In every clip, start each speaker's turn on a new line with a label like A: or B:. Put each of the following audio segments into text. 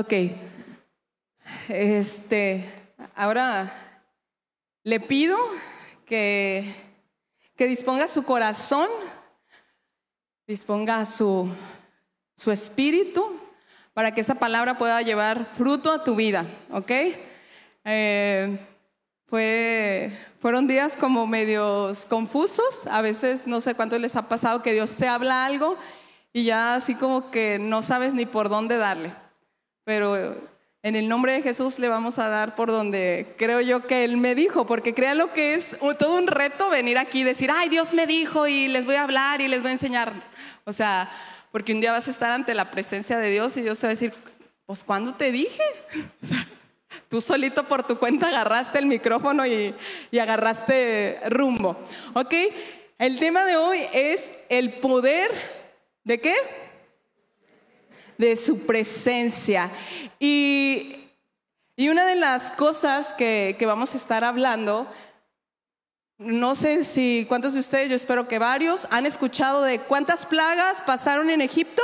A: Ok. Este, ahora le pido que, que disponga su corazón, disponga su, su espíritu para que esa palabra pueda llevar fruto a tu vida, ¿ok? Eh, fue, fueron días como medios confusos, a veces no sé cuánto les ha pasado que Dios te habla algo y ya así como que no sabes ni por dónde darle pero en el nombre de Jesús le vamos a dar por donde creo yo que Él me dijo, porque crea lo que es todo un reto venir aquí y decir, ay, Dios me dijo y les voy a hablar y les voy a enseñar. O sea, porque un día vas a estar ante la presencia de Dios y Dios te va a decir, pues ¿cuándo te dije? Tú solito por tu cuenta agarraste el micrófono y, y agarraste rumbo. ¿Ok? El tema de hoy es el poder de qué? De su presencia. Y, una de las cosas que, vamos a estar hablando, no sé si cuántos de ustedes, yo espero que varios, han escuchado de cuántas plagas pasaron en Egipto.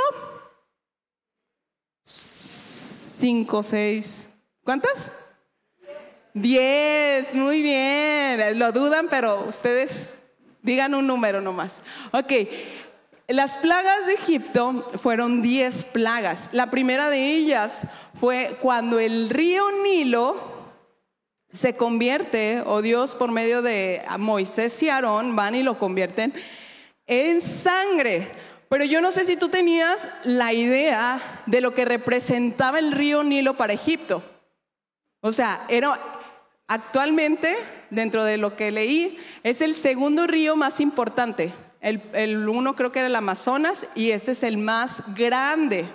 A: Cinco, seis. ¿Cuántas? Diez, muy bien. Lo dudan, pero ustedes digan un número nomás. Ok, las plagas de Egipto fueron diez plagas. La primera de ellas fue cuando el río Nilo se convierte, o Dios por medio de Moisés y Aarón van y lo convierten en sangre. Pero yo no sé si tú tenías la idea de lo que representaba el río Nilo para Egipto. O sea, era actualmente, dentro de lo que leí, es el segundo río más importante el, uno creo que era el Amazonas y este es el más grande.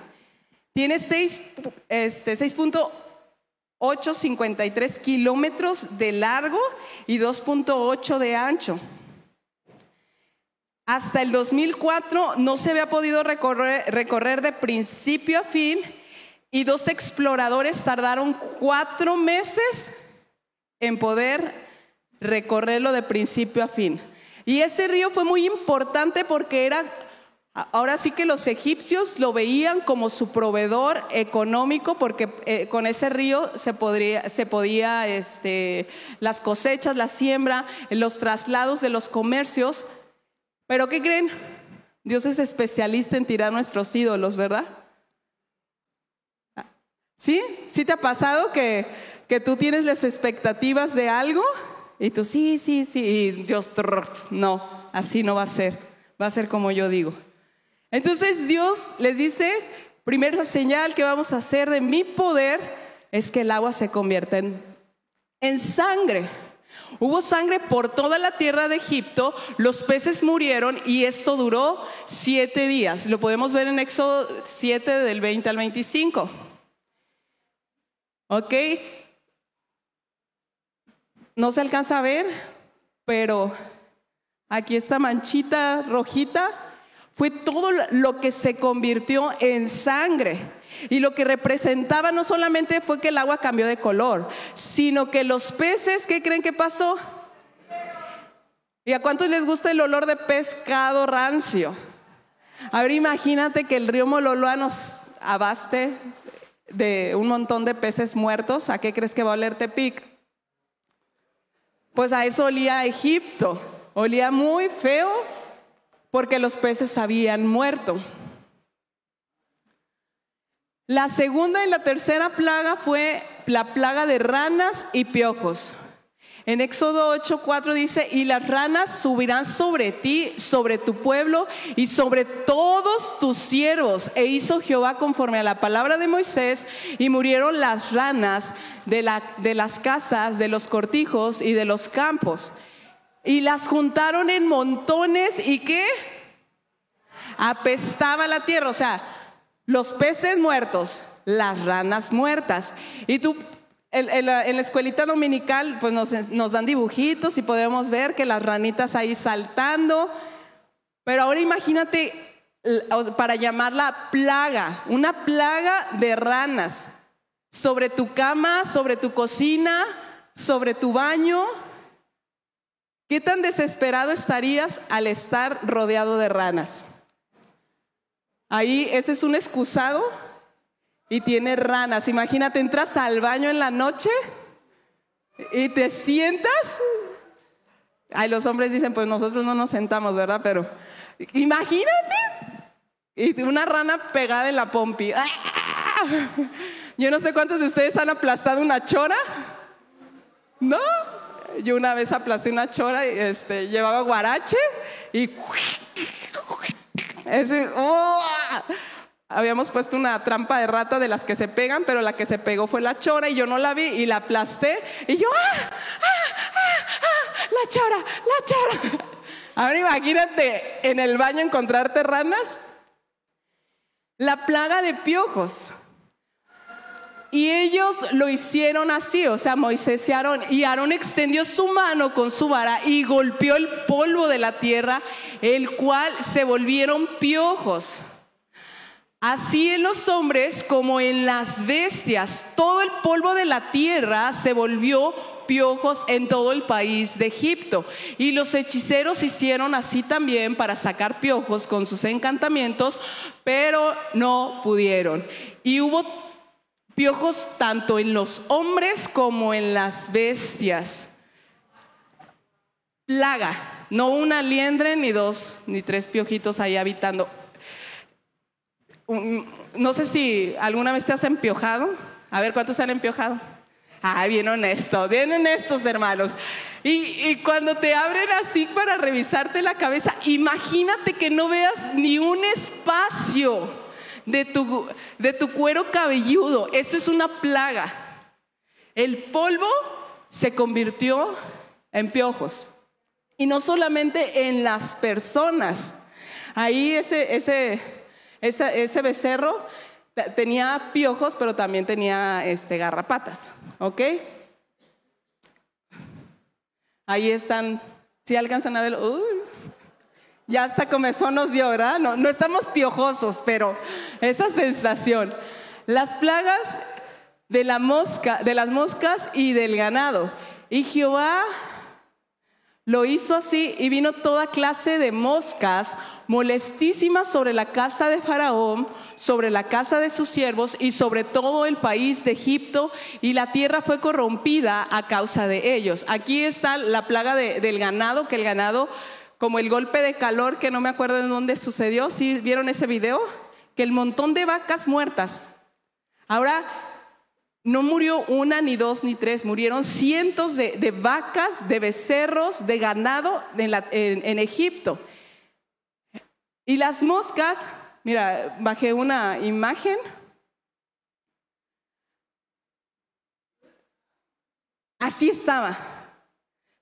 A: Tiene 6.853 este, kilómetros de largo y 2.8 de ancho. Hasta el 2004 no se había podido recorrer, recorrer de principio a fin y dos exploradores tardaron cuatro meses en poder recorrerlo de principio a fin. Y ese río fue muy importante porque era, ahora sí que los egipcios lo veían como su proveedor económico porque eh, con ese río se, podría, se podía, este, las cosechas, la siembra, los traslados de los comercios. Pero ¿qué creen? Dios es especialista en tirar nuestros ídolos, ¿verdad? ¿Sí? ¿Sí te ha pasado que, que tú tienes las expectativas de algo? Y tú, sí, sí, sí. Y Dios, no, así no va a ser. Va a ser como yo digo. Entonces Dios les dice, primera señal que vamos a hacer de mi poder es que el agua se convierta en, sangre. Hubo sangre por toda la tierra de Egipto, los peces murieron y esto duró siete días. Lo podemos ver en Éxodo 7 del 20 al 25. ¿Ok? No se alcanza a ver, pero aquí esta manchita rojita fue todo lo que se convirtió en sangre. Y lo que representaba no solamente fue que el agua cambió de color, sino que los peces, ¿qué creen que pasó? ¿Y a cuántos les gusta el olor de pescado rancio? A ver, imagínate que el río Mololoa nos abaste de un montón de peces muertos. ¿A qué crees que va a oler Tepic? Pues a eso olía Egipto. Olía muy feo porque los peces habían muerto. La segunda y la tercera plaga fue la plaga de ranas y piojos. En Éxodo 8:4 dice, y las ranas subirán sobre ti, sobre tu pueblo y sobre todos tus siervos. E hizo Jehová conforme a la palabra de Moisés y murieron las ranas de, la, de las casas, de los cortijos y de los campos. Y las juntaron en montones y qué? Apestaba la tierra, o sea, los peces muertos, las ranas muertas. Y tú en, la, escuelita dominical pues nos, dan dibujitos y podemos ver que las ranitas ahí saltando. Pero ahora imagínate para llamarla plaga, una plaga de ranas sobre tu cama, sobre tu cocina, sobre tu baño. ¿Qué tan desesperado estarías al estar rodeado de ranas? Ahí ese es un excusado y tiene ranas. Imagínate, entras al baño en la noche y te sientas. Ay, los hombres dicen, pues nosotros no nos sentamos, ¿verdad? Pero imagínate. Y una rana pegada en la pompi. ¡Ah! Yo no sé cuántos de ustedes han aplastado una chora. ¿No? Yo una vez aplasté una chora y este, llevaba guarache y ese, ¡oh! Habíamos puesto una trampa de rata de las que se pegan, pero la que se pegó fue la chora y yo no la vi y la aplasté y yo, ¡ah! ¡ah! ¡ah! ¡ah! ¡La chora! ¡La chora! Ahora imagínate en el baño encontrarte ranas. La plaga de piojos. Y ellos lo hicieron así, o sea, Moisés y Aarón. Y Aarón extendió su mano con su vara y golpeó el polvo de la tierra, el cual se volvieron piojos. Así en los hombres como en las bestias, todo el polvo de la tierra se volvió piojos en todo el país de Egipto. Y los hechiceros hicieron así también para sacar piojos con sus encantamientos, pero no pudieron. Y hubo Piojos tanto en los hombres como en las bestias. Plaga, no una liendre ni dos ni tres piojitos ahí habitando. No sé si alguna vez te has empiojado. A ver, ¿cuántos han empiojado? Ah, bien honesto, bien honestos hermanos. Y, y, cuando te abren así para revisarte la cabeza, imagínate que no veas ni un espacio de tu, de tu cuero cabelludo. Eso es una plaga. El polvo se convirtió en piojos. Y no solamente en las personas. Ahí ese, ese, ese, becerro tenía piojos, pero también tenía este, garrapatas. ¿Ok? Ahí están. Si alcanzan a ver, uy, ya hasta comezón nos dio, ¿verdad? No, no estamos piojosos, pero esa sensación. Las plagas de la mosca, de las moscas y del ganado. Y Jehová lo hizo así y vino toda clase de moscas molestísimas sobre la casa de Faraón, sobre la casa de sus siervos y sobre todo el país de Egipto y la tierra fue corrompida a causa de ellos. Aquí está la plaga del ganado, que el ganado como el golpe de calor que no me acuerdo de dónde sucedió, ¿sí vieron ese video? Que el montón de vacas muertas. Ahora, no murió una, ni dos, ni tres, murieron cientos de, vacas, de becerros, de ganado en, Egipto. Y las moscas, mira, bajé una imagen. Así estaba.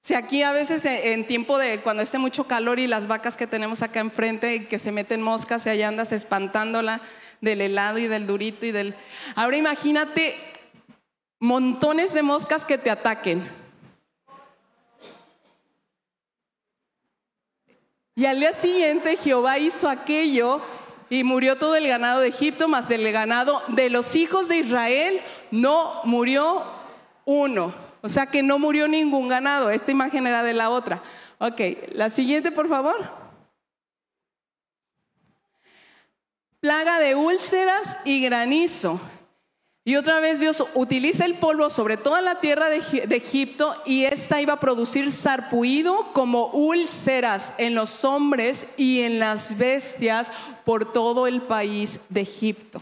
A: Si aquí a veces en tiempo de cuando esté mucho calor y las vacas que tenemos acá enfrente que se meten moscas y allá andas espantándola del helado y del durito y del... Ahora imagínate montones de moscas que te ataquen. Y al día siguiente Jehová hizo aquello y murió todo el ganado de Egipto, más el ganado de los hijos de Israel no murió uno. O sea que no murió ningún ganado. Esta imagen era de la otra. Ok, la siguiente, por favor. Plaga de úlceras y granizo. Y otra vez Dios utiliza el polvo sobre toda la tierra de, Egipto y esta iba a producir sarpuido como úlceras en los hombres y en las bestias por todo el país de Egipto.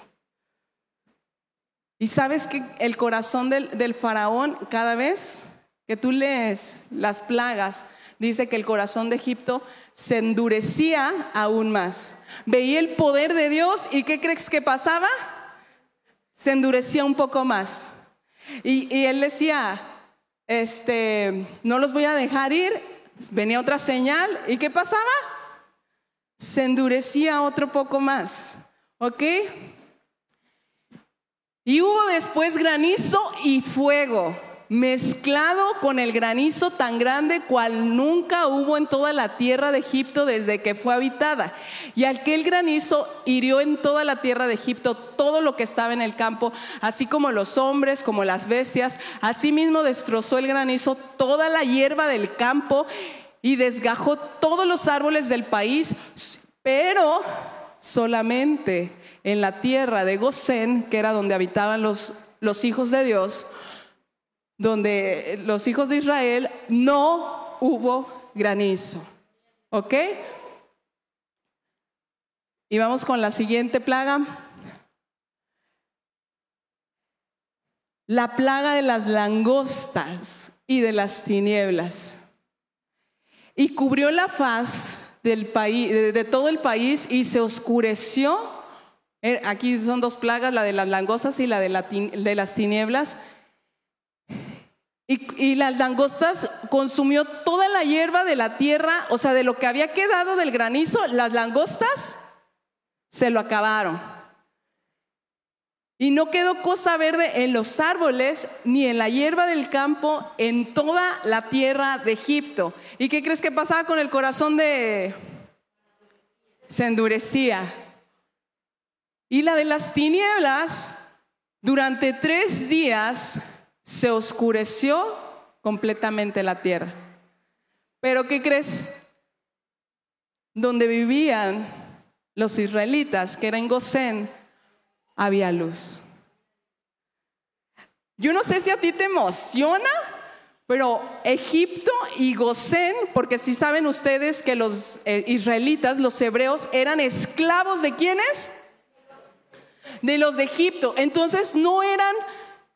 A: Y sabes que el corazón del, faraón, cada vez que tú lees las plagas, dice que el corazón de Egipto se endurecía aún más. Veía el poder de Dios y ¿qué crees que pasaba? Se endurecía un poco más. Y, él decía, este, no los voy a dejar ir. Venía otra señal y ¿qué pasaba? Se endurecía otro poco más. ¿Ok? Y hubo después granizo y fuego, mezclado con el granizo tan grande cual nunca hubo en toda la tierra de Egipto desde que fue habitada. Y aquel granizo hirió en toda la tierra de Egipto todo lo que estaba en el campo, así como los hombres, como las bestias. Asimismo destrozó el granizo toda la hierba del campo y desgajó todos los árboles del país, pero solamente en la tierra de Gosén, que era donde habitaban los, los hijos de Dios, donde los hijos de Israel no hubo granizo. ¿Ok? Y vamos con la siguiente plaga. La plaga de las langostas y de las tinieblas. Y cubrió la faz del país, de todo el país y se oscureció. Eh, aquí son dos plagas, la de las langostas y la de, de las tinieblas. Y, las langostas consumió toda la hierba de la tierra, o sea, de lo que había quedado del granizo, las langostas se lo acabaron. Y no quedó cosa verde en los árboles, ni en la hierba del campo, en toda la tierra de Egipto. ¿Y qué crees que pasaba con el corazón de... Se endurecía. Y la de las tinieblas, durante tres días se oscureció completamente la tierra. Pero ¿qué crees? Donde vivían los israelitas, que era en Gosén, había luz. Yo no sé si a ti te emociona, pero Egipto y Gosén, porque si saben ustedes que los eh, israelitas, los hebreos, eran esclavos de quiénes? De los de Egipto. Entonces no eran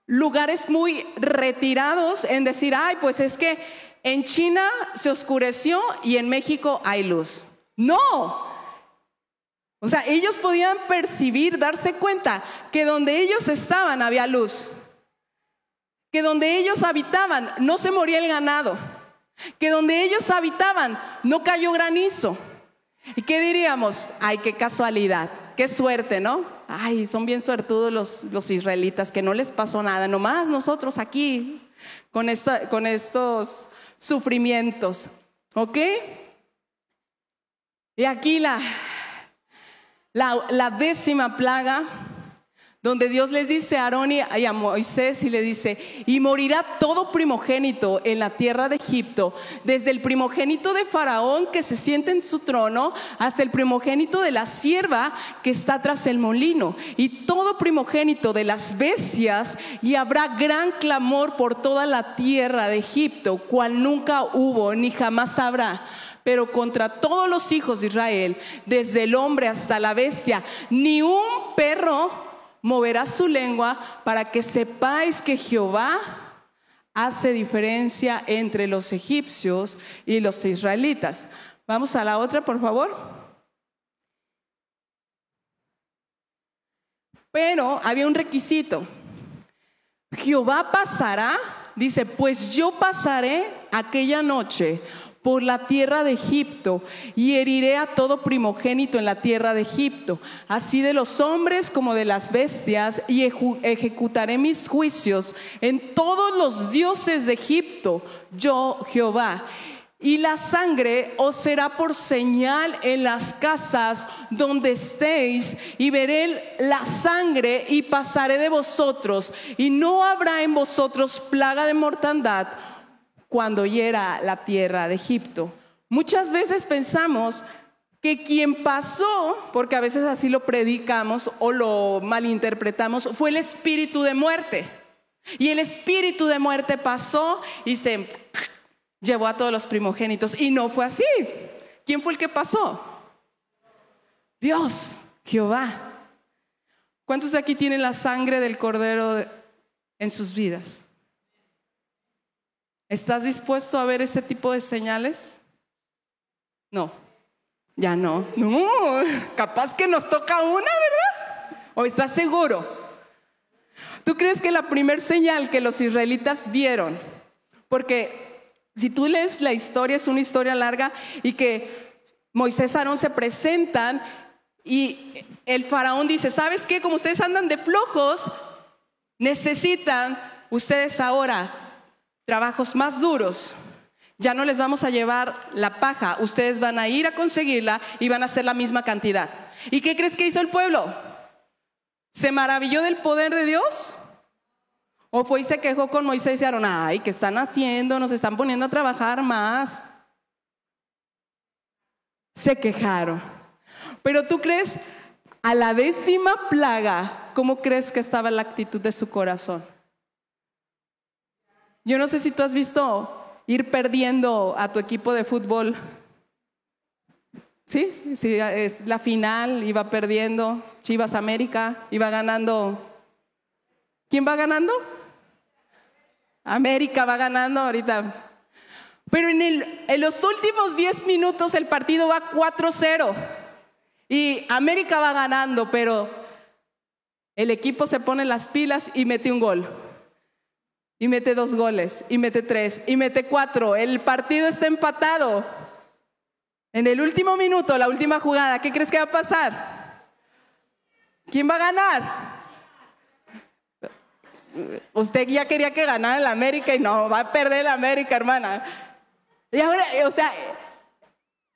A: lugares muy retirados en decir, ay, pues es que en China se oscureció y en México hay luz. No, o sea, ellos podían percibir, darse cuenta que donde ellos estaban había luz, que donde ellos habitaban no se moría el ganado, que donde ellos habitaban no cayó granizo. ¿Y qué diríamos? Ay, qué casualidad, qué suerte, ¿no? Ay, son bien suertudos los, los israelitas, que no les pasó nada, nomás nosotros aquí con, esta, con estos sufrimientos, ¿ok? Y aquí la, la, décima plaga, donde Dios les dice a Aarón y a Moisés y le dice, y morirá todo primogénito en la tierra de Egipto, desde el primogénito de Faraón que se siente en su trono, hasta el primogénito de la sierva que está tras el molino, y todo primogénito de las bestias, y habrá gran clamor por toda la tierra de Egipto, cual nunca hubo ni jamás habrá. Pero contra todos los hijos de Israel, desde el hombre hasta la bestia, ni un perro moverá su lengua para que sepáis que Jehová hace diferencia entre los egipcios y los israelitas. Vamos a la otra, por favor. Pero había un requisito. Jehová pasará, dice, pues yo pasaré aquella noche por la tierra de Egipto y heriré a todo primogénito en la tierra de Egipto, así de los hombres como de las bestias, y ejecutaré mis juicios en todos los dioses de Egipto, yo Jehová. Y la sangre os será por señal en las casas donde estéis, y veré la sangre y pasaré de vosotros, y no habrá en vosotros plaga de mortandad cuando hiera la tierra de Egipto. Muchas veces pensamos que quien pasó, porque a veces así lo predicamos o lo malinterpretamos, fue el espíritu de muerte. Y el espíritu de muerte pasó y se llevó a todos los primogénitos. Y no fue así. ¿Quién fue el que pasó? Dios, Jehová. ¿Cuántos de aquí tienen la sangre del cordero en sus vidas? ¿Estás dispuesto a ver ese tipo de señales? No, ya no. No, capaz que nos toca una, ¿verdad? ¿O estás seguro? ¿Tú crees que la primer señal que los israelitas vieron, porque si tú lees la historia, es una historia larga, y que Moisés y Aarón se presentan y el faraón dice, ¿sabes qué? Como ustedes andan de flojos, necesitan ustedes ahora trabajos más duros, ya no les vamos a llevar la paja, ustedes van a ir a conseguirla y van a hacer la misma cantidad. ¿Y qué crees que hizo el pueblo? ¿Se maravilló del poder de Dios? ¿O fue y se quejó con Moisés y Aaron? Ay, ¿qué están haciendo? Nos están poniendo a trabajar más. Se quejaron. Pero tú crees, A la décima plaga, ¿cómo crees que estaba la actitud de su corazón? Yo no sé si tú has visto ir perdiendo a tu equipo de fútbol. Sí, sí, es la final, iba perdiendo. Chivas América, iba ganando. ¿Quién va ganando? América va ganando ahorita. Pero en, en los últimos 10 minutos el partido va 4-0. Y América va ganando, pero el equipo se pone las pilas y mete un gol. Y mete dos goles, y mete tres, y mete cuatro. El partido está empatado. En el último minuto, la última jugada, ¿qué crees que va a pasar? ¿Quién va a ganar? Usted ya quería que ganara el América y no, va a perder el América, hermana. Y ahora, o sea,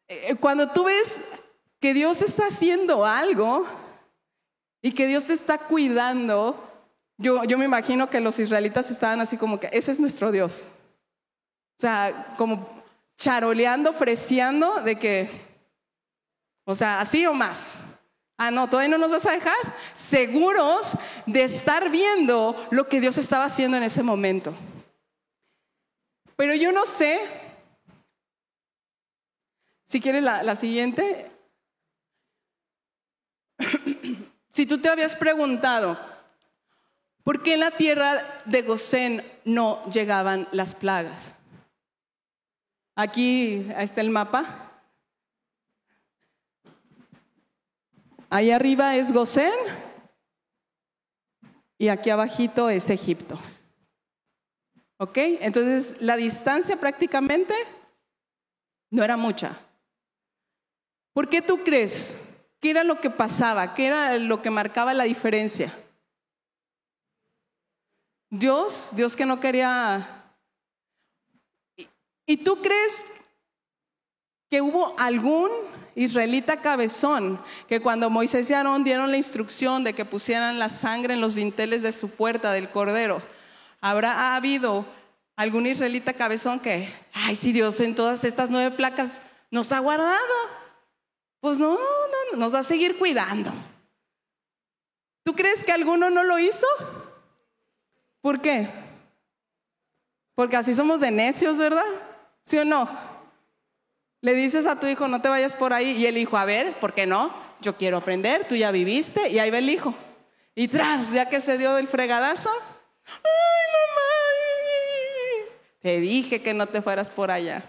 A: eh, cuando tú ves que Dios está haciendo algo y que Dios te está cuidando, yo, yo me imagino que los israelitas estaban así como que, ese es nuestro Dios. O sea, como charoleando, freseando de que, o sea, así o más. Ah, no, todavía no nos vas a dejar. Seguros de estar viendo lo que Dios estaba haciendo en ese momento. Pero yo no sé, si quieres la, la siguiente, si tú te habías preguntado, ¿por qué en la tierra de Gosén no llegaban las plagas? Aquí está el mapa. Ahí arriba es Gosén y aquí abajito es Egipto. ¿Ok? Entonces la distancia prácticamente no era mucha. ¿Por qué tú crees? ¿Qué era lo que pasaba? ¿Qué era lo que marcaba la diferencia? Dios, Dios que no quería... ¿Y tú crees que hubo algún israelita cabezón que cuando Moisés y Aarón dieron la instrucción de que pusieran la sangre en los dinteles de su puerta del cordero, habrá habido algún israelita cabezón que, ay, si Dios en todas estas nueve placas nos ha guardado? Pues no, no, nos va a seguir cuidando. ¿Tú crees que alguno no lo hizo? ¿Por qué? Porque así somos de necios, ¿verdad? ¿Sí o no? Le dices a tu hijo, no te vayas por ahí, y el hijo, a ver, ¿por qué no? Yo quiero aprender, tú ya viviste, y ahí va el hijo. Y tras, ya que se dio del fregadazo, ¡ay, mamá! Te dije que no te fueras por allá.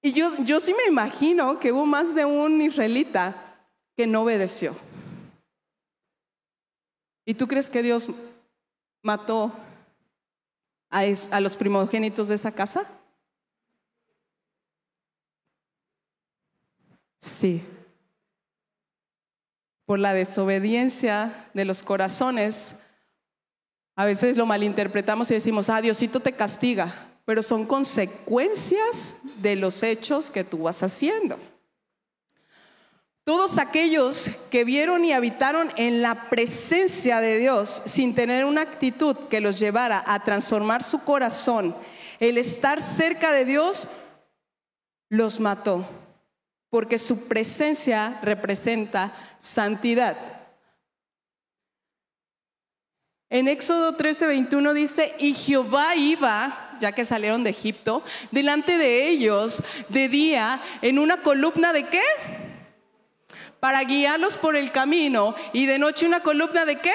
A: Y yo, yo sí me imagino que hubo más de un israelita que no obedeció. ¿Y tú crees que Dios mató a, los primogénitos de esa casa? Sí. Por la desobediencia de los corazones, a veces lo malinterpretamos y decimos, ah, Diosito te castiga pero son consecuencias de los hechos que tú vas haciendo. Todos aquellos que vieron y habitaron en la presencia de Dios sin tener una actitud que los llevara a transformar su corazón, el estar cerca de Dios, los mató, porque su presencia representa santidad. En Éxodo 13, 21 dice, y Jehová iba ya que salieron de Egipto, delante de ellos de día en una columna de qué? Para guiarlos por el camino y de noche una columna de qué?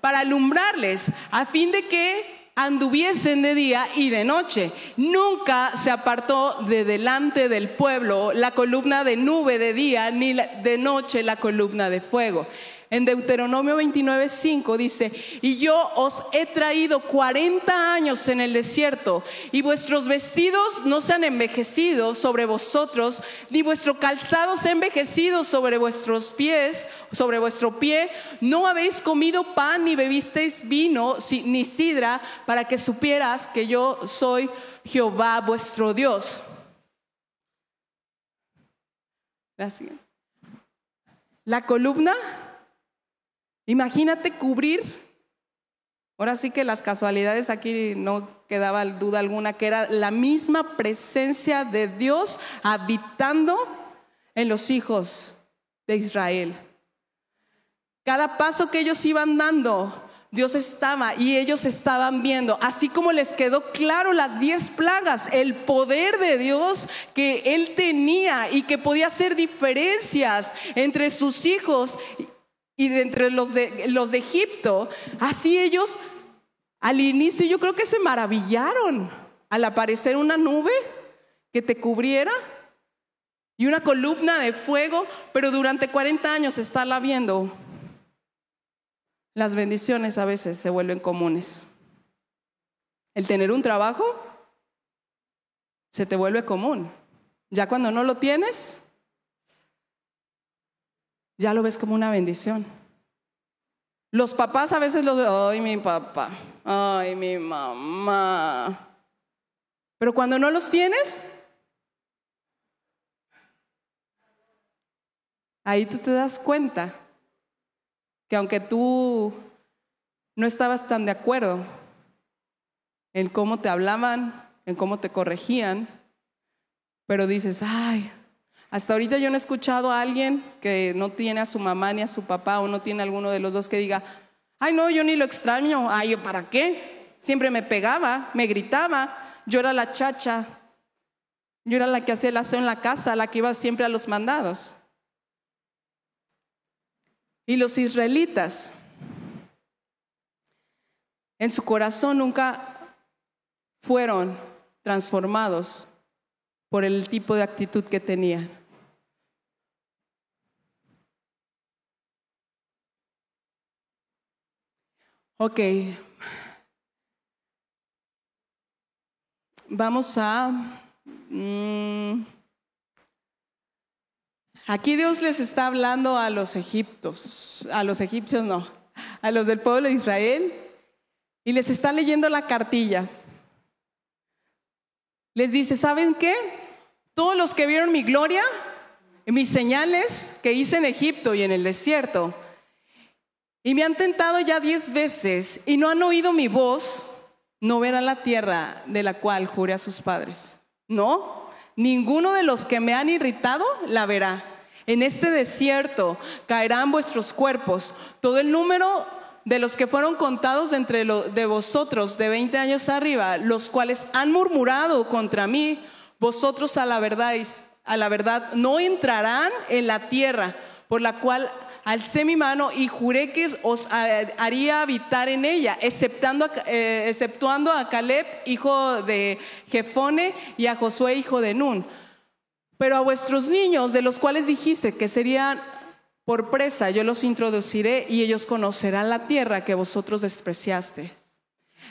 A: Para alumbrarles, a fin de que anduviesen de día y de noche. Nunca se apartó de delante del pueblo la columna de nube de día, ni de noche la columna de fuego. En Deuteronomio 29, 5 dice, y yo os he traído 40 años en el desierto, y vuestros vestidos no se han envejecido sobre vosotros, ni vuestro calzado se ha envejecido sobre vuestros pies, sobre vuestro pie, no habéis comido pan, ni bebisteis vino, ni sidra, para que supieras que yo soy Jehová vuestro Dios. La columna Imagínate cubrir, ahora sí que las casualidades aquí no quedaba duda alguna, que era la misma presencia de Dios habitando en los hijos de Israel. Cada paso que ellos iban dando, Dios estaba y ellos estaban viendo, así como les quedó claro las diez plagas, el poder de Dios que Él tenía y que podía hacer diferencias entre sus hijos y de entre los de, los de Egipto, así ellos al inicio yo creo que se maravillaron al aparecer una nube que te cubriera y una columna de fuego, pero durante 40 años estarla viendo las bendiciones a veces se vuelven comunes. El tener un trabajo se te vuelve común. Ya cuando no lo tienes, ya lo ves como una bendición. Los papás a veces lo ay mi papá, ay mi mamá. Pero cuando no los tienes, ahí tú te das cuenta que aunque tú no estabas tan de acuerdo en cómo te hablaban, en cómo te corregían, pero dices, ay, hasta ahorita yo no he escuchado a alguien que no tiene a su mamá ni a su papá o no tiene alguno de los dos que diga, ay, no, yo ni lo extraño, ay, ¿yo para qué? Siempre me pegaba, me gritaba, yo era la chacha, yo era la que hacía el aseo en la casa, la que iba siempre a los mandados. Y los israelitas, en su corazón nunca fueron transformados por el tipo de actitud que tenían. Ok. Vamos a... Mm, Aquí Dios les está hablando a los egiptos, a los egipcios no, a los del pueblo de Israel, y les está leyendo la cartilla. Les dice, ¿saben qué? Todos los que vieron mi gloria, mis señales que hice en Egipto y en el desierto, y me han tentado ya diez veces y no han oído mi voz, no verán la tierra de la cual juré a sus padres. No, ninguno de los que me han irritado la verá. En este desierto caerán vuestros cuerpos. Todo el número de los que fueron contados entre de vosotros de 20 años arriba, los cuales han murmurado contra mí, vosotros a la verdad, a la verdad no entrarán en la tierra por la cual alcé mi mano y juré que os haría habitar en ella, exceptuando, eh, exceptuando a Caleb, hijo de Jefone, y a Josué, hijo de Nun pero a vuestros niños, de los cuales dijiste que serían por presa, yo los introduciré y ellos conocerán la tierra que vosotros despreciaste.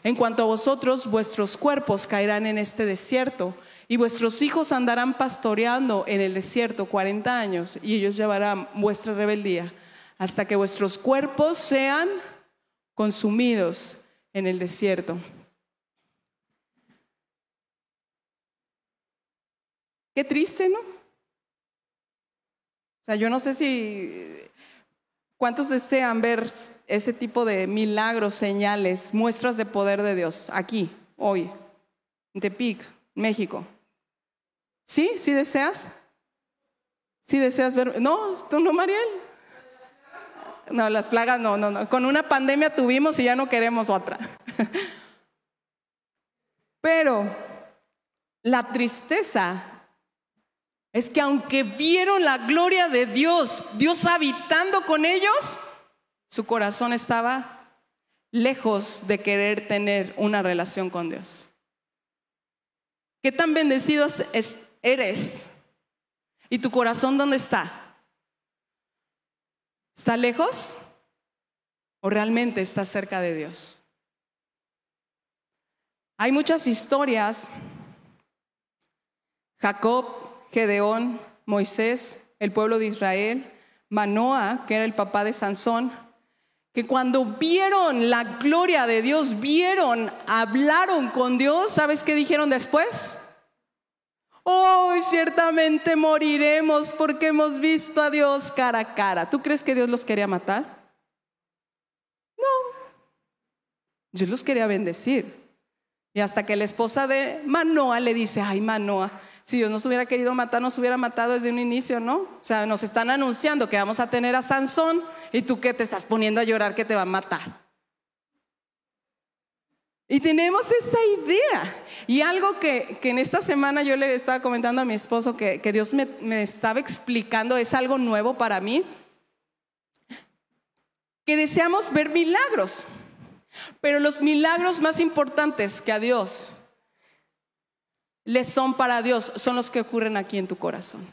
A: En cuanto a vosotros, vuestros cuerpos caerán en este desierto y vuestros hijos andarán pastoreando en el desierto cuarenta años y ellos llevarán vuestra rebeldía hasta que vuestros cuerpos sean consumidos en el desierto. Qué triste, ¿no? O sea, yo no sé si cuántos desean ver ese tipo de milagros, señales, muestras de poder de Dios aquí, hoy, en Tepic, México. ¿Sí? ¿Sí deseas? ¿Sí deseas ver? No, tú no, Mariel. No, las plagas no, no, no. Con una pandemia tuvimos y ya no queremos otra. Pero la tristeza es que aunque vieron la gloria de Dios, Dios habitando con ellos, su corazón estaba lejos de querer tener una relación con Dios. ¿Qué tan bendecidos eres? ¿Y tu corazón dónde está? ¿Está lejos? ¿O realmente está cerca de Dios? Hay muchas historias. Jacob Gedeón, Moisés, el pueblo de Israel, Manoa, que era el papá de Sansón, que cuando vieron la gloria de Dios, vieron, hablaron con Dios, ¿sabes qué dijeron después? Hoy ciertamente moriremos porque hemos visto a Dios cara a cara. ¿Tú crees que Dios los quería matar? No. Dios los quería bendecir. Y hasta que la esposa de Manoa le dice, ay Manoa, Si Dios nos hubiera querido matar, nos hubiera matado desde un inicio, ¿no? O sea, nos están anunciando que vamos a tener a Sansón y tú que te estás poniendo a llorar que te va a matar. Y tenemos esa idea. Y algo que, en esta semana yo le estaba comentando a mi esposo que, Dios me, me estaba explicando, es algo nuevo para mí, que deseamos ver milagros. Pero los milagros más importantes que a Dios le son para Dios son los que ocurren aquí en tu corazón.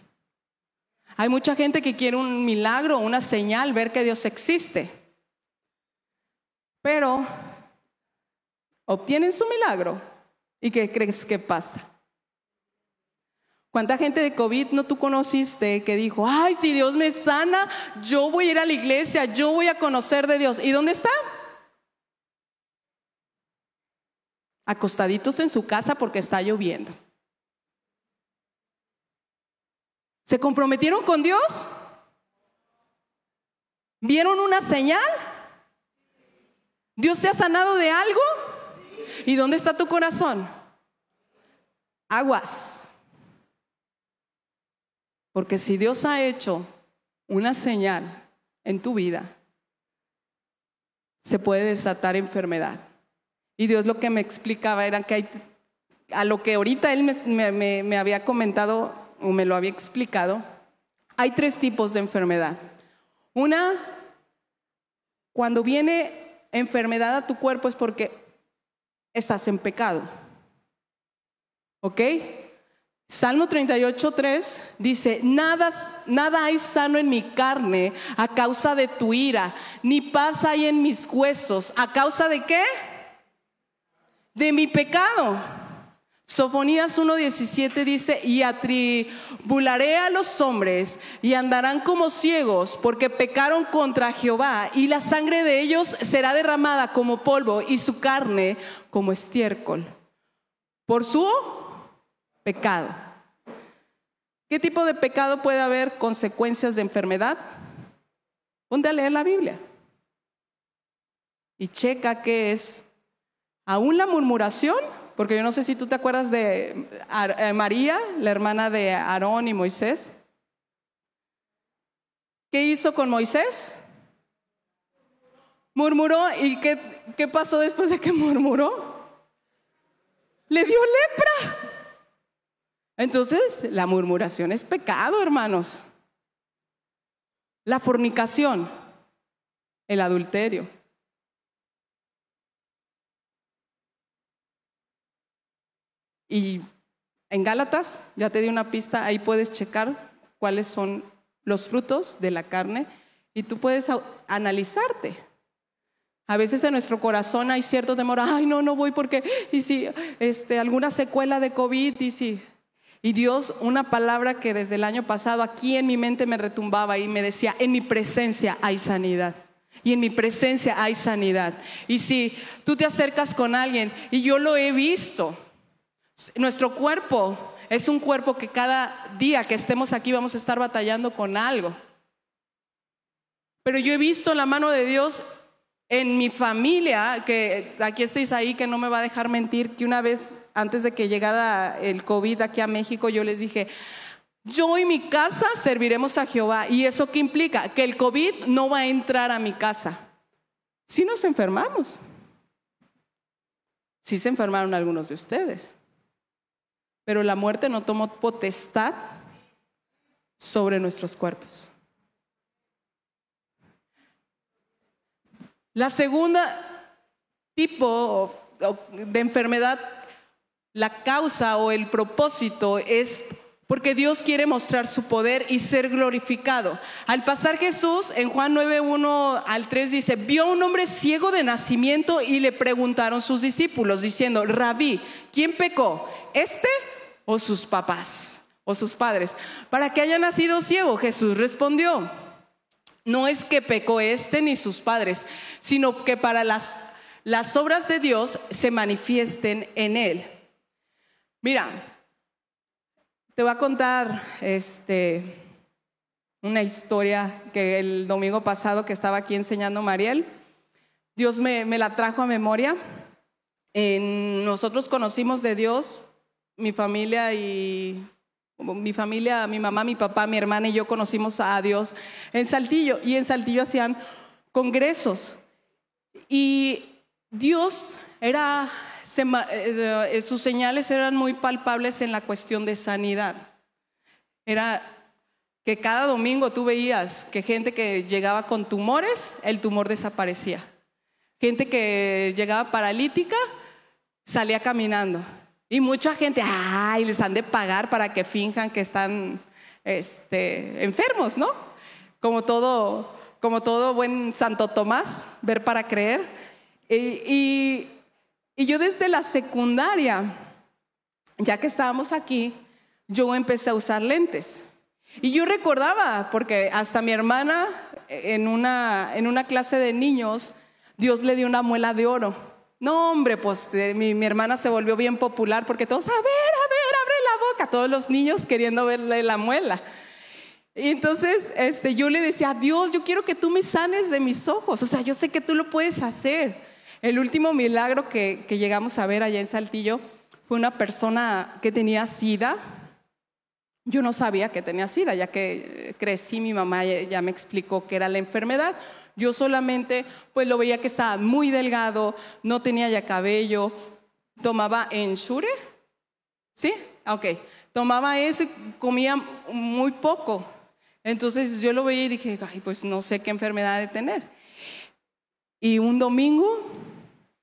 A: Hay mucha gente que quiere un milagro, una señal, ver que Dios existe. Pero obtienen su milagro. ¿Y qué crees que pasa? ¿Cuánta gente de COVID no tú conociste que dijo, ay, si Dios me sana, yo voy a ir a la iglesia, yo voy a conocer de Dios? ¿Y dónde está? Acostaditos en su casa porque está lloviendo. ¿Se comprometieron con Dios? ¿Vieron una señal? ¿Dios te ha sanado de algo? ¿Y dónde está tu corazón? Aguas. Porque si Dios ha hecho una señal en tu vida, se puede desatar enfermedad. Y Dios lo que me explicaba era que hay, a lo que ahorita Él me, me había comentado o me lo había explicado, hay tres tipos de enfermedad. Una, cuando viene enfermedad a tu cuerpo es porque estás en pecado. ¿Ok? Salmo 38, 3 dice, nada, nada hay sano en mi carne a causa de tu ira, ni paz hay en mis huesos. ¿A causa de qué? De mi pecado. Sofonías 1.17 dice, y atribularé a los hombres y andarán como ciegos porque pecaron contra Jehová y la sangre de ellos será derramada como polvo y su carne como estiércol por su pecado. ¿Qué tipo de pecado puede haber consecuencias de enfermedad? Ponte a leer la Biblia y checa qué es aún la murmuración porque yo no sé si tú te acuerdas de eh, María, la hermana de Aarón y Moisés. ¿Qué hizo con Moisés? Murmuró. ¿Y qué, qué pasó después de que murmuró? Le dio lepra. Entonces, la murmuración es pecado, hermanos. La fornicación, el adulterio, Y en Gálatas, ya te di una pista, ahí puedes checar cuáles son los frutos de la carne y tú puedes analizarte. A veces en nuestro corazón hay cierto temor, ay, no, no voy porque, y si este, alguna secuela de COVID, y si, y Dios, una palabra que desde el año pasado aquí en mi mente me retumbaba y me decía, en mi presencia hay sanidad. Y en mi presencia hay sanidad. Y si tú te acercas con alguien y yo lo he visto, nuestro cuerpo es un cuerpo que cada día que estemos aquí vamos a estar batallando con algo. Pero yo he visto la mano de Dios en mi familia, que aquí estáis ahí, que no me va a dejar mentir, que una vez antes de que llegara el COVID aquí a México, yo les dije, yo y mi casa serviremos a Jehová. ¿Y eso qué implica? Que el COVID no va a entrar a mi casa. Si nos enfermamos. Si se enfermaron algunos de ustedes pero la muerte no tomó potestad sobre nuestros cuerpos. La segunda tipo de enfermedad, la causa o el propósito es porque Dios quiere mostrar su poder y ser glorificado. Al pasar Jesús, en Juan 9, 1 al 3 dice, vio un hombre ciego de nacimiento y le preguntaron sus discípulos diciendo, rabí, ¿quién pecó? ¿Este o sus papás o sus padres, para que haya nacido ciego. Jesús respondió, no es que pecó este ni sus padres, sino que para las, las obras de Dios se manifiesten en él. Mira, te voy a contar este, una historia que el domingo pasado que estaba aquí enseñando Mariel, Dios me, me la trajo a memoria. En, nosotros conocimos de Dios mi familia y mi familia, mi mamá, mi papá, mi hermana y yo conocimos a Dios en Saltillo y en Saltillo hacían congresos. Y Dios era, eh, eh, sus señales eran muy palpables en la cuestión de sanidad. Era que cada domingo tú veías que gente que llegaba con tumores, el tumor desaparecía. Gente que llegaba paralítica, salía caminando. Y mucha gente, ay, les han de pagar para que finjan que están este, enfermos, ¿no? Como todo, como todo buen Santo Tomás, ver para creer. Y, y yo desde la secundaria, ya que estábamos aquí, yo empecé a usar lentes. Y yo recordaba, porque hasta mi hermana en una, en una clase de niños, Dios le dio una muela de oro. No, hombre, pues eh, mi, hermana se volvió bien popular porque todos, a ver, a ver, abre la boca, todos los niños queriendo verle la muela. Y entonces este, yo le decía, Dios, yo quiero que tú me sanes de mis ojos, o sea, yo sé que tú lo puedes hacer. El último milagro que, llegamos a ver allá en Saltillo fue una persona que tenía sida. Yo no sabía que tenía sida, ya que crecí, mi mamá ya me explicó que era la enfermedad. Yo solamente pues lo veía que estaba muy delgado, no tenía ya cabello, tomaba ensure, ¿sí? Ok, tomaba eso y comía muy poco. Entonces yo lo veía y dije, ay, pues no sé qué enfermedad de tener. Y un domingo,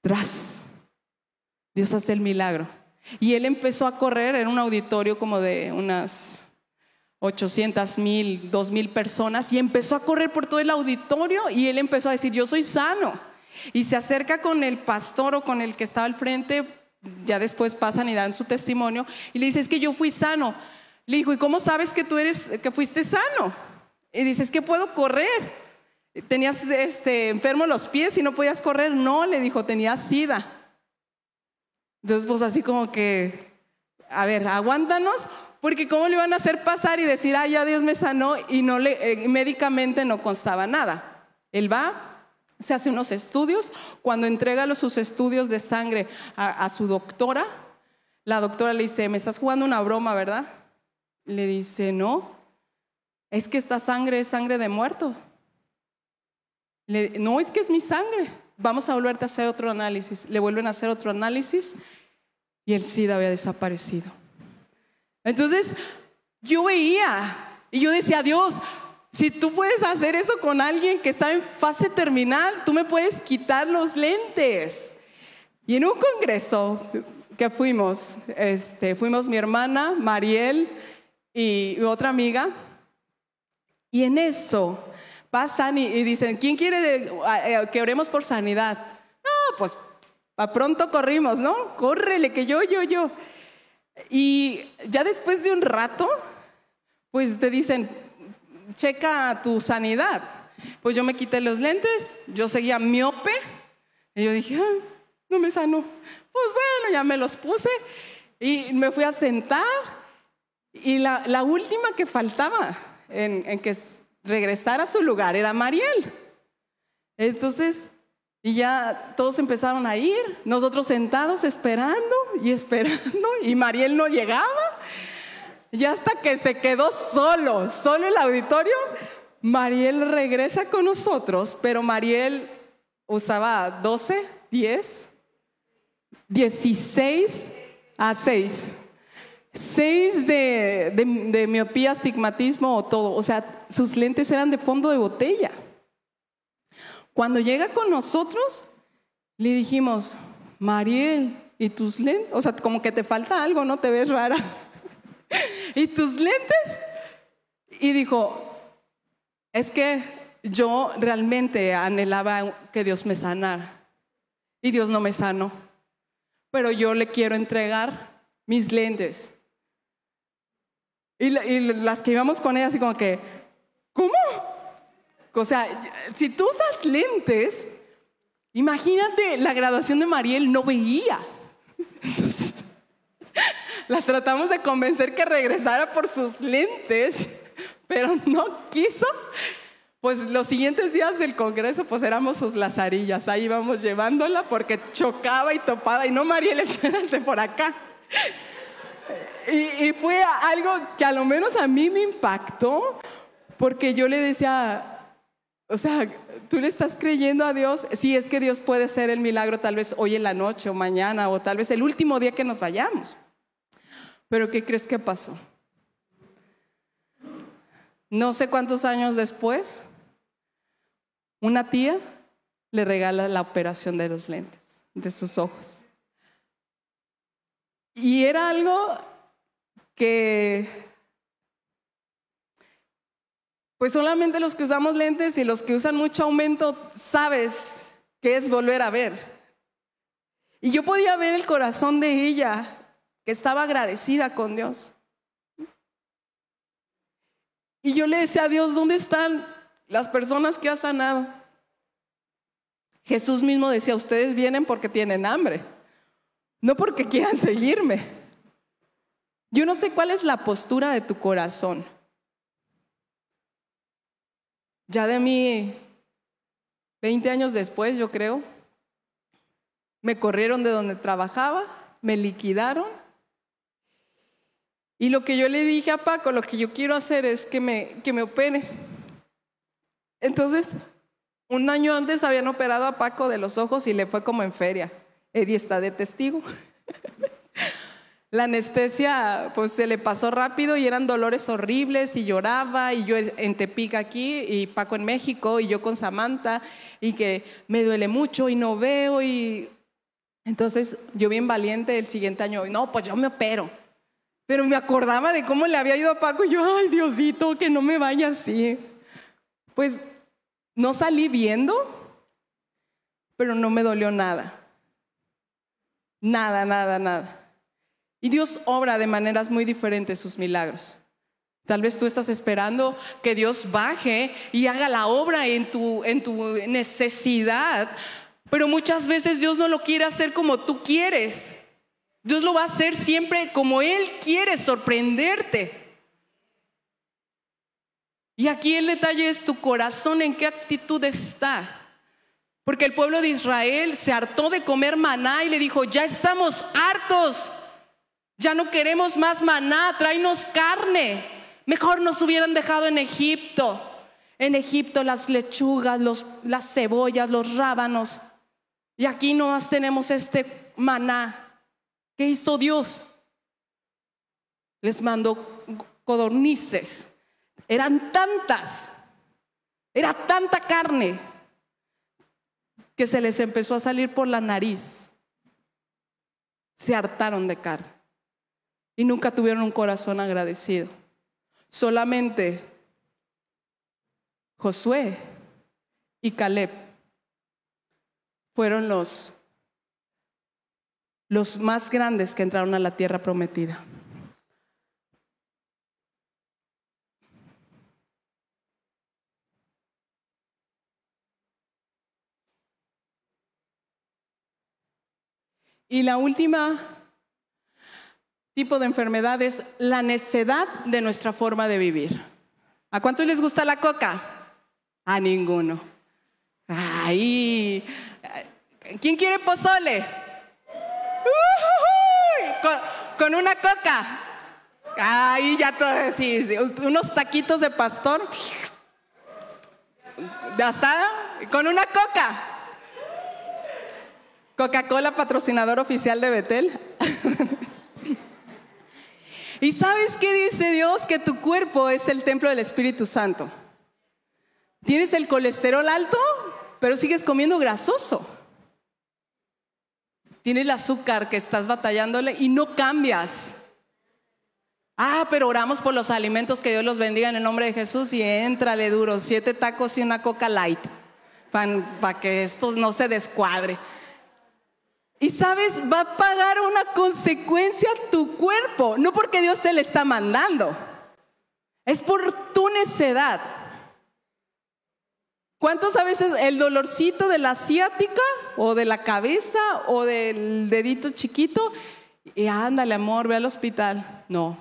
A: tras, Dios hace el milagro. Y él empezó a correr en un auditorio como de unas 800 mil, 2 mil personas y empezó a correr por todo el auditorio y él empezó a decir, yo soy sano. Y se acerca con el pastor o con el que estaba al frente, ya después pasan y dan su testimonio, y le dice, es que yo fui sano. Le dijo, ¿y cómo sabes que tú eres, que fuiste sano? Y dice, es que puedo correr. ¿Tenías este, enfermo los pies y no podías correr? No, le dijo, tenía sida. Entonces, pues así como que, a ver, aguántanos porque cómo le iban a hacer pasar y decir, ah, ya Dios me sanó y no le, eh, médicamente no constaba nada. Él va, se hace unos estudios, cuando entrega los, sus estudios de sangre a, su doctora, la doctora le dice, me estás jugando una broma, ¿verdad? Le dice, no, es que esta sangre es sangre de muerto. no, es que es mi sangre. Vamos a volverte a hacer otro análisis. Le vuelven a hacer otro análisis y el SIDA había desaparecido. Entonces, yo veía y yo decía, Dios, si tú puedes hacer eso con alguien que está en fase terminal, tú me puedes quitar los lentes. Y en un congreso que fuimos, este, fuimos mi hermana, Mariel y otra amiga, y en eso pasan y, dicen, ¿quién quiere eh, que oremos por sanidad? No, pues a pronto corrimos, ¿no? Córrele, que yo, yo, yo. Y ya después de un rato, pues te dicen, checa tu sanidad. Pues yo me quité los lentes, yo seguía miope, y yo dije, ah, no me sano. Pues bueno, ya me los puse y me fui a sentar. Y la, última que faltaba en, en que regresara a su lugar era Mariel. Entonces y ya todos empezaron a ir, nosotros sentados esperando y esperando, y Mariel no llegaba. Y hasta que se quedó solo, solo el auditorio, Mariel regresa con nosotros, pero Mariel usaba 12, 10, 16 a 6. 6 de, de miopía, astigmatismo o todo. O sea, sus lentes eran de fondo de botella. Cuando llega con nosotros, le dijimos, Mariel, ¿y tus lentes? O sea, como que te falta algo, ¿no? Te ves rara. ¿Y tus lentes? Y dijo, es que yo realmente anhelaba que Dios me sanara. Y Dios no me sanó. Pero yo le quiero entregar mis lentes. Y, las que íbamos con ella así como que, ¿cómo? O sea, si tú usas lentes, imagínate la graduación de Mariel, no veía. Entonces, la tratamos de convencer que regresara por sus lentes, pero no quiso. Pues los siguientes días del Congreso, pues éramos sus lazarillas, ahí íbamos llevándola porque chocaba y topaba y no, Mariel, espérate por acá. Y, y fue algo que a lo menos a mí me impactó, porque yo le decía, o sea, tú le estás creyendo a Dios, sí es que Dios puede ser el milagro tal vez hoy en la noche o mañana o tal vez el último día que nos vayamos. Pero ¿qué crees que pasó? No sé cuántos años después, una tía le regala la operación de los lentes, de sus ojos. Y era algo que, pues solamente los que usamos lentes y los que usan mucho aumento, sabes que es volver a ver. Y yo podía ver el corazón de ella, que estaba agradecida con Dios. Y yo le decía a Dios, ¿dónde están las personas que ha sanado? Jesús mismo decía, ustedes vienen porque tienen hambre, no porque quieran seguirme. Yo no sé cuál es la postura de tu corazón. Ya de mí, 20 años después, yo creo, me corrieron de donde trabajaba, me liquidaron y lo que yo le dije a Paco, lo que yo quiero hacer es que me, que me opere. Entonces, un año antes habían operado a Paco de los ojos y le fue como en feria. Eddie está de testigo. La anestesia pues se le pasó rápido y eran dolores horribles y lloraba y yo en Tepic aquí y Paco en México y yo con Samantha y que me duele mucho y no veo y entonces yo bien valiente el siguiente año, no, pues yo me opero. Pero me acordaba de cómo le había ido a Paco y yo, ay Diosito, que no me vaya así. Pues no salí viendo, pero no me dolió nada. Nada, nada, nada. Y Dios obra de maneras muy diferentes sus milagros. Tal vez tú estás esperando que Dios baje y haga la obra en tu, en tu necesidad, pero muchas veces Dios no lo quiere hacer como tú quieres. Dios lo va a hacer siempre como Él quiere sorprenderte. Y aquí el detalle es tu corazón, en qué actitud está. Porque el pueblo de Israel se hartó de comer maná y le dijo, ya estamos hartos, ya no queremos más maná, tráenos carne. Mejor nos hubieran dejado en Egipto. En Egipto las lechugas, las cebollas, los rábanos. Y aquí nomás tenemos este maná. ¿Qué hizo Dios? Les mandó codornices. Eran tantas, era tanta carne que se les empezó a salir por la nariz. Se hartaron de carne y nunca tuvieron un corazón agradecido. Solamente Josué y Caleb fueron los los más grandes que entraron a la tierra prometida. Y la última tipo de enfermedad es la necedad de nuestra forma de vivir. ¿A cuánto les gusta la coca? A ninguno. Ay, ¿quién quiere pozole? con, una coca. Ahí ya todo, sí, unos taquitos de pastor, de asada, con una coca. Coca-Cola, patrocinador oficial de Betel. ¿Y sabes qué dice Dios? Que tu cuerpo es el templo del Espíritu Santo. Tienes el colesterol alto, pero sigues comiendo grasoso. Tienes el azúcar que estás batallándole y no cambias. Ah, pero oramos por los alimentos, que Dios los bendiga en el nombre de Jesús y entrale duro, siete tacos y una coca light, para que esto no se descuadre. Y sabes, va a pagar una consecuencia tu cuerpo, no porque Dios te le está mandando, es por tu necedad. ¿Cuántos a veces el dolorcito de la asiática o de la cabeza o del dedito chiquito? Y ándale, amor, ve al hospital. No,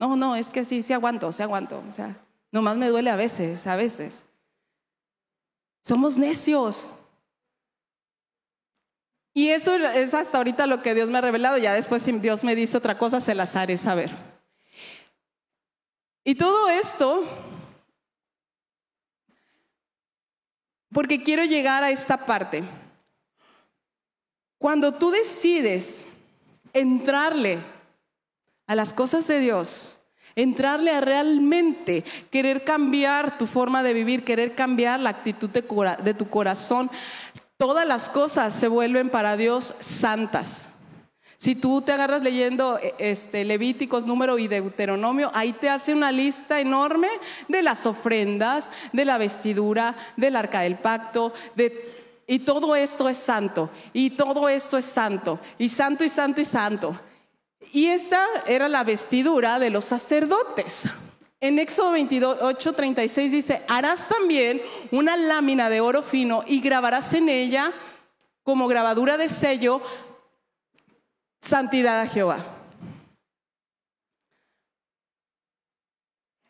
A: no, no, es que sí, sí aguanto, sí aguanto. O sea, nomás me duele a veces, a veces. Somos necios. Y eso es hasta ahorita lo que Dios me ha revelado. Ya después, si Dios me dice otra cosa, se las haré saber. Y todo esto, porque quiero llegar a esta parte. Cuando tú decides entrarle a las cosas de Dios, entrarle a realmente querer cambiar tu forma de vivir, querer cambiar la actitud de, tu corazón, todas las cosas se vuelven para Dios santas. Si tú te agarras leyendo eh, este, Levíticos, Número y Deuteronomio, ahí te hace una lista enorme de las ofrendas, de la vestidura, del arca del pacto, de y todo esto es santo, y todo esto es santo, y santo y santo y santo. Y esta era la vestidura de los sacerdotes. En Éxodo 28, 36 dice, harás también una lámina de oro fino y grabarás en ella como grabadura de sello santidad a Jehová.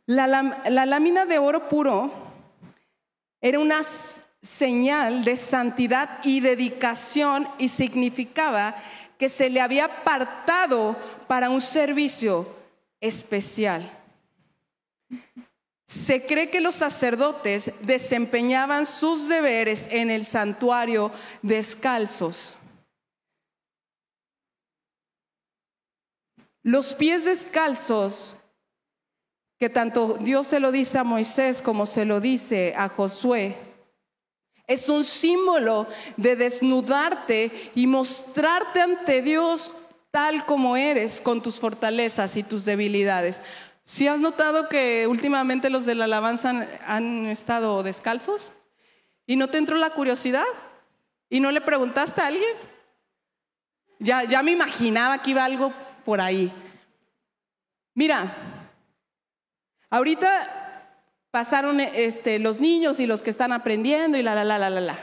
A: La, la lámina de oro puro era una señal de santidad y dedicación y significaba que se le había apartado para un servicio especial. Se cree que los sacerdotes desempeñaban sus deberes en el santuario descalzos. Los pies descalzos, que tanto Dios se lo dice a Moisés como se lo dice a Josué, es un símbolo de desnudarte y mostrarte ante Dios tal como eres con tus fortalezas y tus debilidades. Si has notado que últimamente los de la alabanza han, estado descalzos y no te entró la curiosidad y no le preguntaste a alguien? Ya, ya me imaginaba que iba algo por ahí. Mira, ahorita pasaron este, los niños y los que están aprendiendo y la, la, la, la, la, la.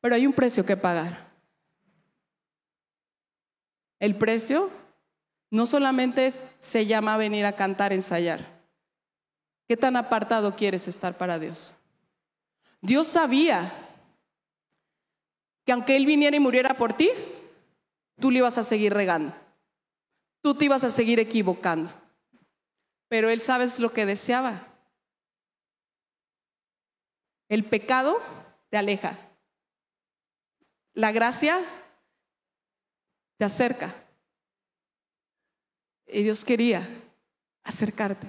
A: Pero hay un precio que pagar. El precio no solamente se llama venir a cantar, ensayar. ¿Qué tan apartado quieres estar para Dios? Dios sabía que aunque Él viniera y muriera por ti, tú le ibas a seguir regando tú te ibas a seguir equivocando. Pero él sabes lo que deseaba. El pecado te aleja. La gracia te acerca. Y Dios quería acercarte.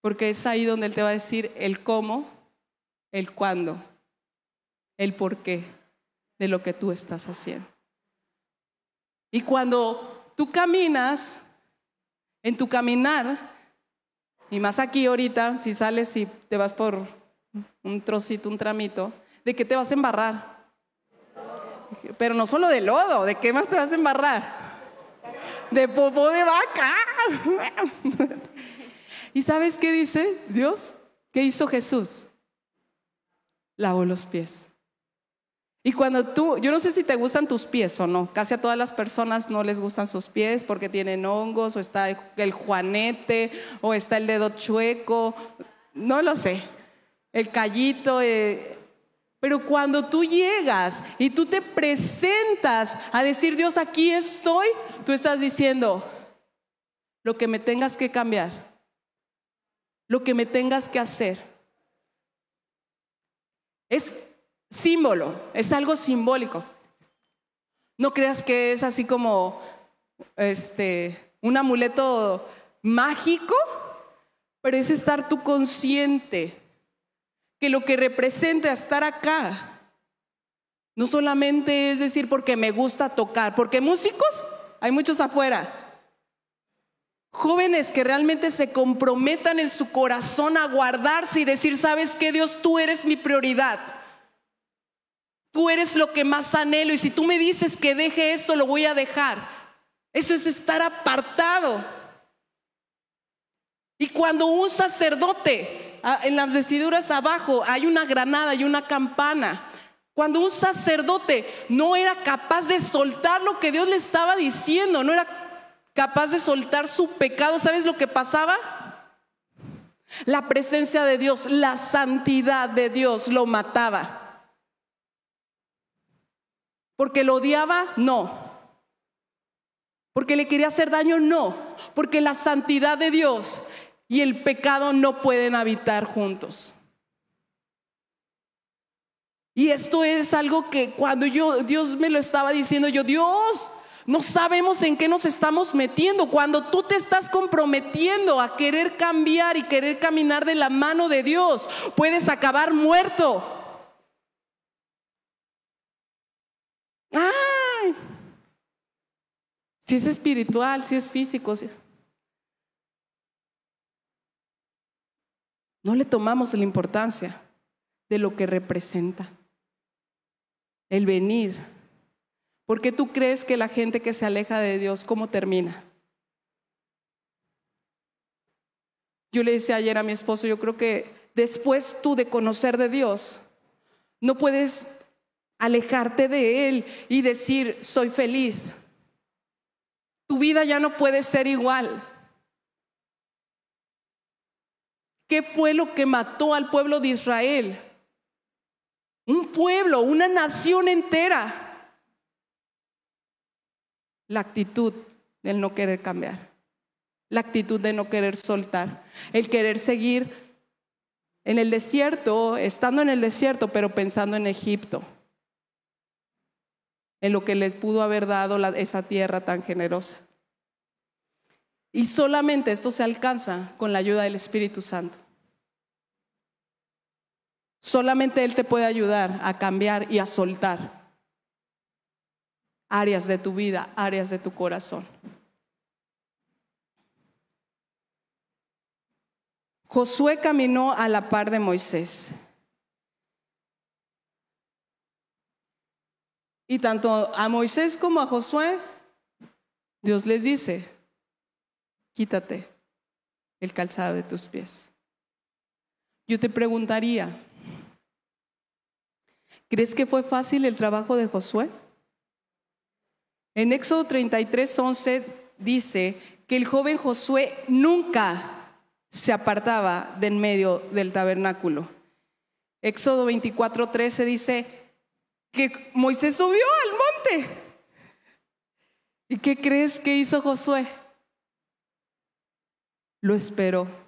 A: Porque es ahí donde Él te va a decir el cómo, el cuándo, el por qué de lo que tú estás haciendo. Y cuando tú caminas, en tu caminar, y más aquí ahorita, si sales y te vas por un trocito, un tramito, ¿de qué te vas a embarrar? Pero no solo de lodo, ¿de qué más te vas a embarrar? De popó de vaca. ¿Y sabes qué dice Dios? ¿Qué hizo Jesús? Lavó los pies. Y cuando tú, yo no sé si te gustan tus pies o no, casi a todas las personas no les gustan sus pies porque tienen hongos o está el, juanete o está el dedo chueco, no lo sé, el callito. Eh, pero cuando tú llegas y tú te presentas a decir, Dios, aquí estoy, tú estás diciendo, lo que me tengas que cambiar, lo que me tengas que hacer. Es símbolo, es algo simbólico. No creas que es así como este un amuleto mágico, pero es estar tú consciente que lo que representa estar acá no solamente es decir porque me gusta tocar, porque músicos hay muchos afuera. Jóvenes que realmente se comprometan en su corazón a guardarse y decir, ¿sabes qué, Dios? Tú eres mi prioridad. Tú eres lo que más anhelo y si tú me dices que deje esto, lo voy a dejar. Eso es estar apartado. Y cuando un sacerdote, en las vestiduras abajo hay una granada y una campana. Cuando un sacerdote no era capaz de soltar lo que Dios le estaba diciendo, no era capaz de soltar su pecado, ¿sabes lo que pasaba? La presencia de Dios, la santidad de Dios lo mataba. ¿Porque lo odiaba? No. ¿Porque le quería hacer daño? No. Porque la santidad de Dios y el pecado no pueden habitar juntos. Y esto es algo que cuando yo Dios me lo estaba diciendo, yo Dios, no sabemos en qué nos estamos metiendo. Cuando tú te estás comprometiendo a querer cambiar y querer caminar de la mano de Dios, puedes acabar muerto. ¡Ay! Si es espiritual, si es físico. No le tomamos la importancia de lo que representa el venir. ¿Por qué tú crees que la gente que se aleja de Dios, cómo termina? Yo le decía ayer a mi esposo, yo creo que después tú de conocer de Dios, no puedes alejarte de Él y decir, soy feliz. Tu vida ya no puede ser igual. ¿Qué fue lo que mató al pueblo de Israel? Un pueblo, una nación entera. La actitud del no querer cambiar. La actitud de no querer soltar. El querer seguir en el desierto, estando en el desierto, pero pensando en Egipto. En lo que les pudo haber dado esa tierra tan generosa. Y solamente esto se alcanza con la ayuda del Espíritu Santo. Solamente Él te puede ayudar a cambiar y a soltar áreas de tu vida, áreas de tu corazón. Josué caminó a la par de Moisés. Y tanto a Moisés como a Josué, Dios les dice, quítate el calzado de tus pies. Yo te preguntaría, ¿Crees que fue fácil el trabajo de Josué? En Éxodo 33, 11 dice que el joven Josué nunca se apartaba del medio del tabernáculo. Éxodo 24, 13 dice que Moisés subió al monte. ¿Y qué crees que hizo Josué? Lo esperó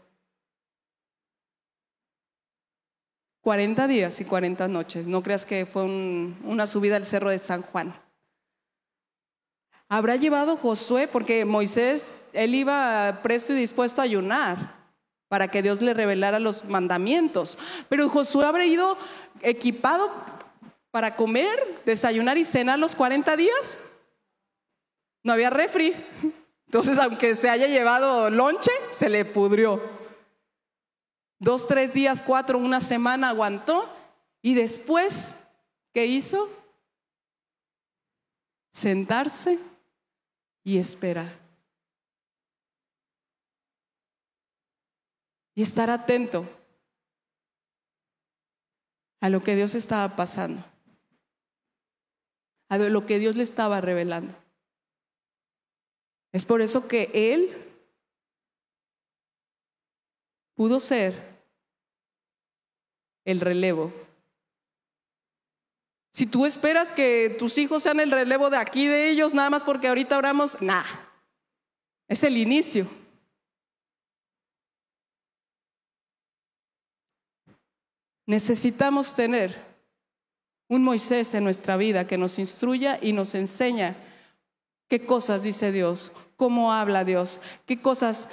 A: 40 días y 40 noches. No creas que fue una subida al cerro de San Juan. Habrá llevado Josué, porque Moisés, él iba presto y dispuesto a ayunar para que Dios le revelara los mandamientos. Pero Josué habrá ido equipado para comer, desayunar y cenar los 40 días. No había refri. Entonces, aunque se haya llevado lonche, se le pudrió. Dos, tres días, cuatro, una semana aguantó y después, ¿qué hizo? Sentarse y esperar. Y estar atento a lo que Dios estaba pasando, a lo que Dios le estaba revelando. Es por eso que Él pudo ser el relevo. Si tú esperas que tus hijos sean el relevo de aquí de ellos, nada más porque ahorita oramos, nah, es el inicio. Necesitamos tener un Moisés en nuestra vida que nos instruya y nos enseña qué cosas dice Dios, cómo habla Dios, qué cosas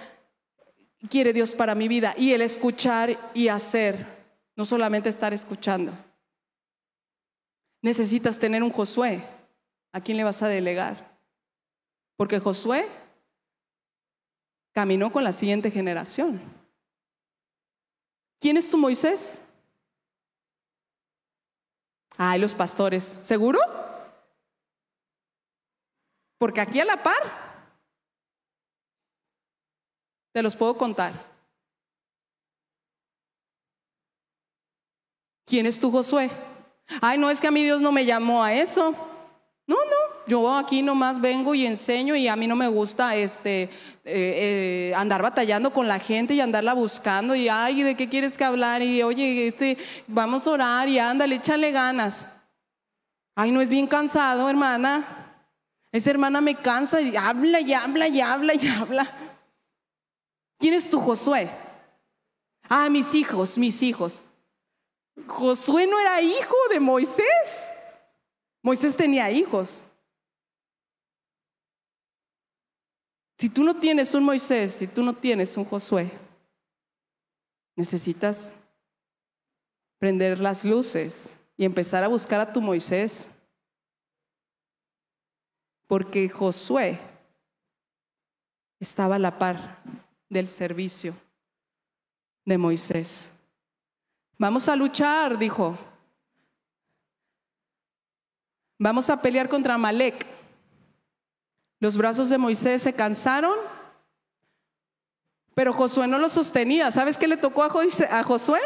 A: quiere Dios para mi vida y el escuchar y hacer, no solamente estar escuchando. Necesitas tener un Josué. ¿A quién le vas a delegar? Porque Josué caminó con la siguiente generación. ¿Quién es tu Moisés? Ay, los pastores. ¿Seguro? Porque aquí a la par te los puedo contar. ¿Quién es tu Josué? Ay, no es que a mí Dios no me llamó a eso. No, no, yo aquí nomás vengo y enseño y a mí no me gusta este, eh, eh, andar batallando con la gente y andarla buscando y ay, ¿de qué quieres que hablar? Y oye, este, vamos a orar y ándale, échale ganas. Ay, no es bien cansado, hermana. Esa hermana me cansa y habla y habla y habla y habla. ¿Quién es tu Josué? Ah, mis hijos, mis hijos. Josué no era hijo de Moisés. Moisés tenía hijos. Si tú no tienes un Moisés, si tú no tienes un Josué, necesitas prender las luces y empezar a buscar a tu Moisés. Porque Josué estaba a la par del servicio de Moisés. Vamos a luchar, dijo. Vamos a pelear contra Malek. Los brazos de Moisés se cansaron, pero Josué no lo sostenía. ¿Sabes qué le tocó a Josué?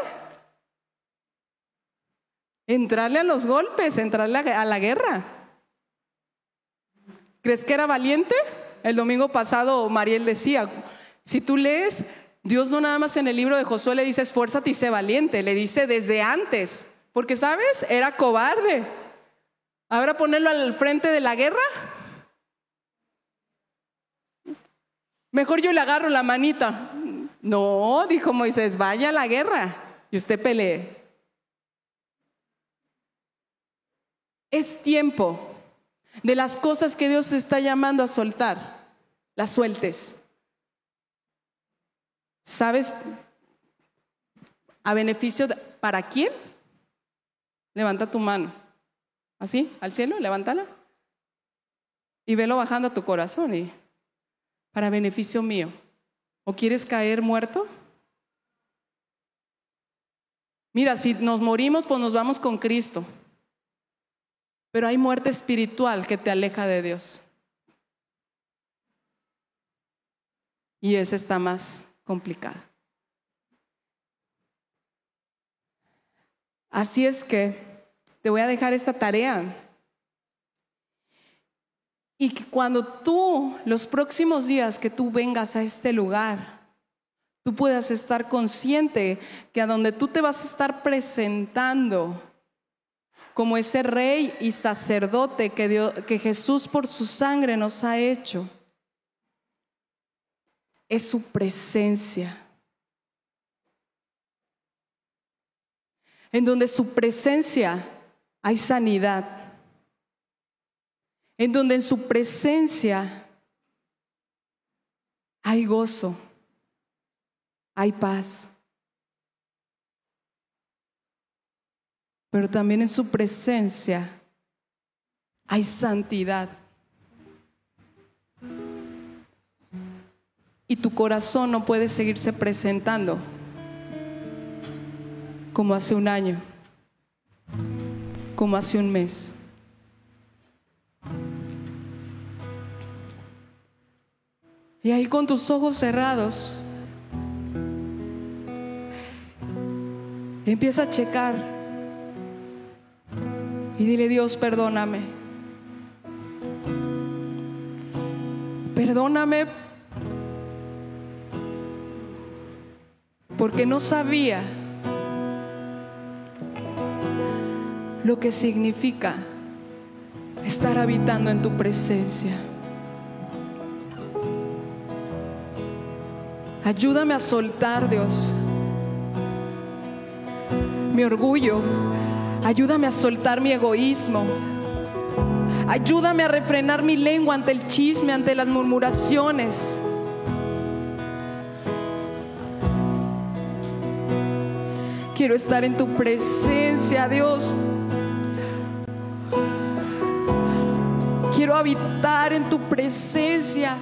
A: Entrarle a los golpes, entrarle a la guerra. ¿Crees que era valiente? El domingo pasado Mariel decía, si tú lees, Dios no nada más en el libro de Josué le dice esfuérzate y sé valiente, le dice desde antes, porque sabes, era cobarde. Ahora ponerlo al frente de la guerra. Mejor yo le agarro la manita. No, dijo Moisés, vaya a la guerra y usted pelee. Es tiempo de las cosas que Dios te está llamando a soltar, las sueltes. ¿Sabes a beneficio para quién? Levanta tu mano. Así, al cielo, levántala. Y velo bajando a tu corazón y para beneficio mío. ¿O quieres caer muerto? Mira, si nos morimos, pues nos vamos con Cristo. Pero hay muerte espiritual que te aleja de Dios. Y esa está más complicada. Así es que te voy a dejar esta tarea. Y que cuando tú, los próximos días que tú vengas a este lugar, tú puedas estar consciente que a donde tú te vas a estar presentando como ese rey y sacerdote que, que Jesús por su sangre nos ha hecho. Es su presencia. En donde su presencia hay sanidad. En donde en su presencia hay gozo, hay paz. pero también en su presencia hay santidad. Y tu corazón no puede seguirse presentando como hace un año, como hace un mes. Y ahí con tus ojos cerrados, empieza a checar y dile, Dios, perdóname. Perdóname porque no sabía lo que significa estar habitando en tu presencia. Ayúdame a soltar, Dios, mi orgullo, Ayúdame a soltar mi egoísmo. Ayúdame a refrenar mi lengua ante el chisme, ante las murmuraciones. Quiero estar en tu presencia, Dios. Quiero habitar en tu presencia.